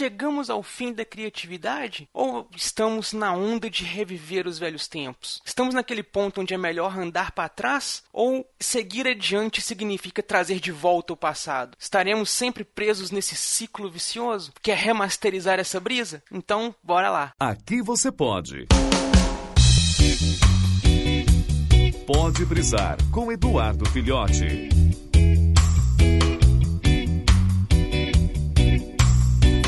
chegamos ao fim da criatividade? Ou estamos na onda de reviver os velhos tempos? Estamos naquele ponto onde é melhor andar para trás? Ou seguir adiante significa trazer de volta o passado? Estaremos sempre presos nesse ciclo vicioso? Quer remasterizar essa brisa? Então, bora lá. Aqui você pode. Pode brisar com Eduardo Filhote.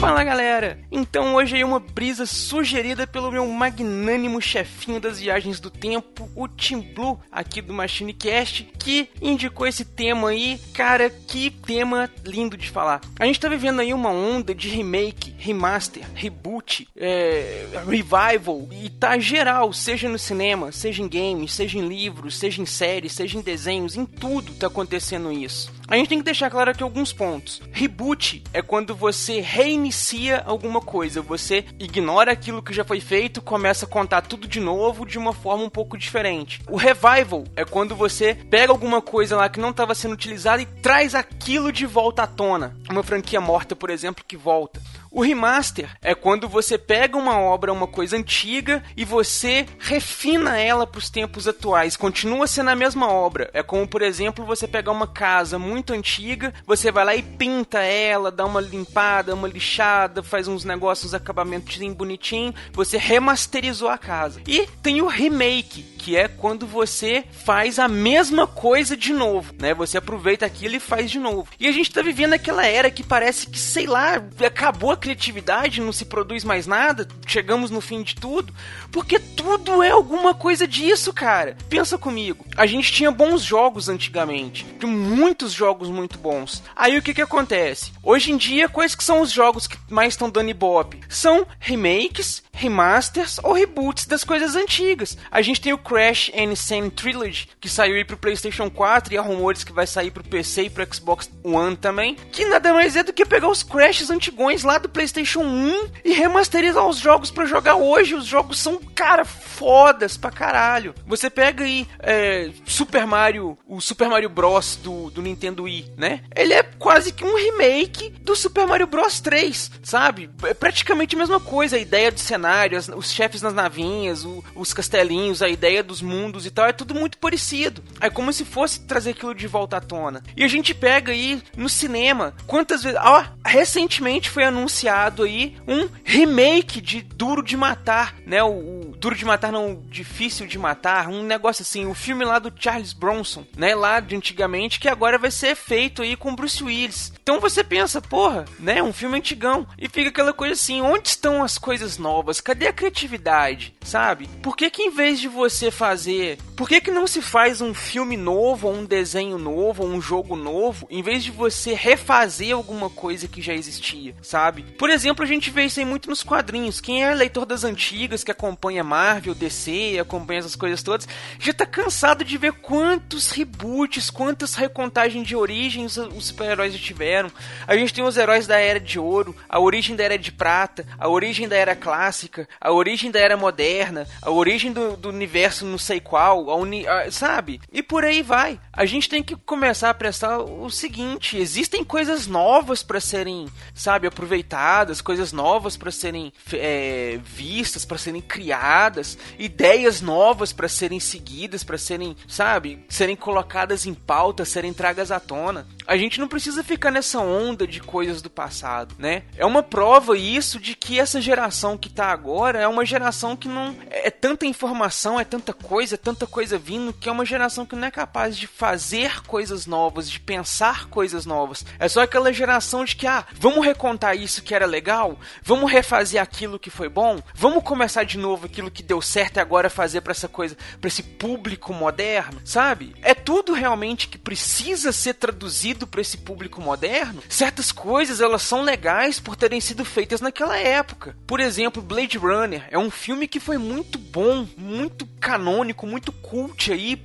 Fala galera! Então hoje é uma brisa sugerida pelo meu magnânimo chefinho das viagens do tempo, o Tim Blue, aqui do MachineCast, que indicou esse tema aí. Cara, que tema lindo de falar. A gente tá vivendo aí uma onda de remake, remaster, reboot, é, revival, e tá geral, seja no cinema, seja em games, seja em livros, seja em séries, seja em desenhos, em tudo tá acontecendo isso. A gente tem que deixar claro aqui alguns pontos. Reboot é quando você reinicia alguma coisa, você ignora aquilo que já foi feito, começa a contar tudo de novo de uma forma um pouco diferente. O revival é quando você pega alguma coisa lá que não estava sendo utilizada e traz aquilo de volta à tona. Uma franquia morta, por exemplo, que volta. O remaster é quando você pega uma obra, uma coisa antiga, e você refina ela para os tempos atuais. Continua sendo a mesma obra. É como, por exemplo, você pegar uma casa muito antiga, você vai lá e pinta ela, dá uma limpada, uma lixada, faz uns negócios, acabamentos bonitinho, você remasterizou a casa. E tem o remake, que é quando você faz a mesma coisa de novo, né? Você aproveita aquilo e faz de novo. E a gente tá vivendo aquela era que parece que, sei lá, acabou a criatividade, não se produz mais nada, chegamos no fim de tudo, porque tudo é alguma coisa disso, cara. Pensa comigo. A gente tinha bons jogos antigamente, muitos jogos muito bons. Aí o que que acontece? Hoje em dia, quais que são os jogos que mais estão dando ibope? São remakes, remasters ou reboots das coisas antigas. A gente tem o Crash Insane Trilogy, que saiu aí pro PlayStation 4 e há rumores que vai sair pro PC e pro Xbox One também, que nada mais é do que pegar os Crashes antigões lá do PlayStation 1 e remasterizar os jogos para jogar hoje. Os jogos são, cara, fodas pra caralho. Você pega aí é, Super Mario, o Super Mario Bros. Do, do Nintendo Wii, né? Ele é quase que um remake do Super Mario Bros. 3, sabe? É praticamente a mesma coisa. A ideia do cenário, as, os chefes nas navinhas, o, os castelinhos, a ideia dos mundos e tal, é tudo muito parecido. É como se fosse trazer aquilo de volta à tona. E a gente pega aí no cinema, quantas vezes. Ó, recentemente foi anunciado aí um remake de Duro de Matar, né? O, o, Duro de Matar não, Difícil de Matar, um negócio assim, o filme lá do Charles Bronson, né? Lá de antigamente, que agora vai ser feito aí com Bruce Willis. Então você pensa, porra, né? Um filme antigão. E fica aquela coisa assim, onde estão as coisas novas? Cadê a criatividade? Sabe? Por que que em vez de você fazer. Por que, que não se faz um filme novo, ou um desenho novo, ou um jogo novo, em vez de você refazer alguma coisa que já existia, sabe? Por exemplo, a gente vê isso aí muito nos quadrinhos. Quem é leitor das antigas, que acompanha Marvel, DC, acompanha essas coisas todas, já tá cansado de ver quantos reboots, quantas recontagens de origens os super-heróis já tiveram. A gente tem os heróis da Era de Ouro, a origem da Era de Prata, a origem da Era Clássica, a origem da Era Moderna, a origem do, do universo não sei qual, a uni, a, sabe? E por aí vai. A gente tem que começar a prestar o seguinte: existem coisas novas para serem, sabe, aproveitadas, coisas novas para serem é, vistas, para serem criadas, ideias novas para serem seguidas, para serem, sabe, serem colocadas em pauta, serem tragas à tona. A gente não precisa ficar nessa onda de coisas do passado, né? É uma prova isso de que essa geração que tá agora é uma geração que não é tanta informação, é tanta coisa, é tanta coisa vindo que é uma geração que não é capaz de fazer coisas novas, de pensar coisas novas. É só aquela geração de que ah, vamos recontar isso que era legal, vamos refazer aquilo que foi bom, vamos começar de novo aquilo que deu certo e agora fazer para essa coisa, para esse público moderno, sabe? É tudo realmente que precisa ser traduzido trazido para esse público moderno, certas coisas elas são legais por terem sido feitas naquela época. Por exemplo, Blade Runner é um filme que foi muito bom, muito canônico, muito cult aí,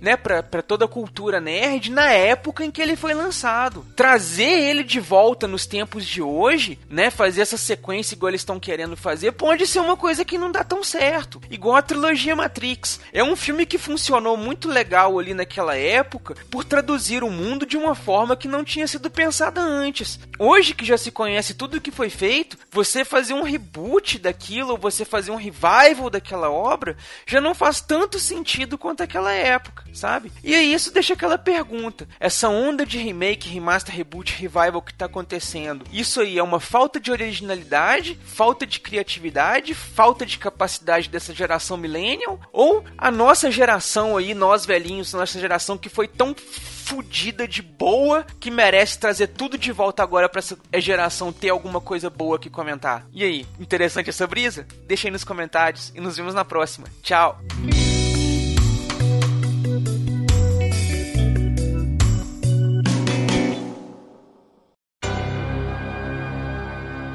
né, toda a cultura nerd, na época em que ele foi lançado. Trazer ele de volta nos tempos de hoje, né, fazer essa sequência igual eles estão querendo fazer, pode ser uma coisa que não dá tão certo. Igual a trilogia Matrix. É um filme que funcionou muito legal ali naquela época por traduzir o mundo de uma forma que não tinha sido pensada antes. Hoje que já se conhece tudo o que foi feito, você fazer um reboot daquilo, ou você fazer um revival daquela obra, já não faz tanto sentido quanto aquela época, sabe? E aí isso deixa aquela pergunta: essa onda de remake, remaster, reboot, revival que tá acontecendo, isso aí é uma falta de originalidade, falta de criatividade, falta de capacidade dessa geração millennial? Ou a nossa geração aí, nós velhinhos, nossa geração que foi tão fudida de boa que merece trazer tudo de volta agora para essa geração ter alguma coisa boa que comentar. E aí, interessante essa brisa? Deixa aí nos comentários e nos vemos na próxima. Tchau.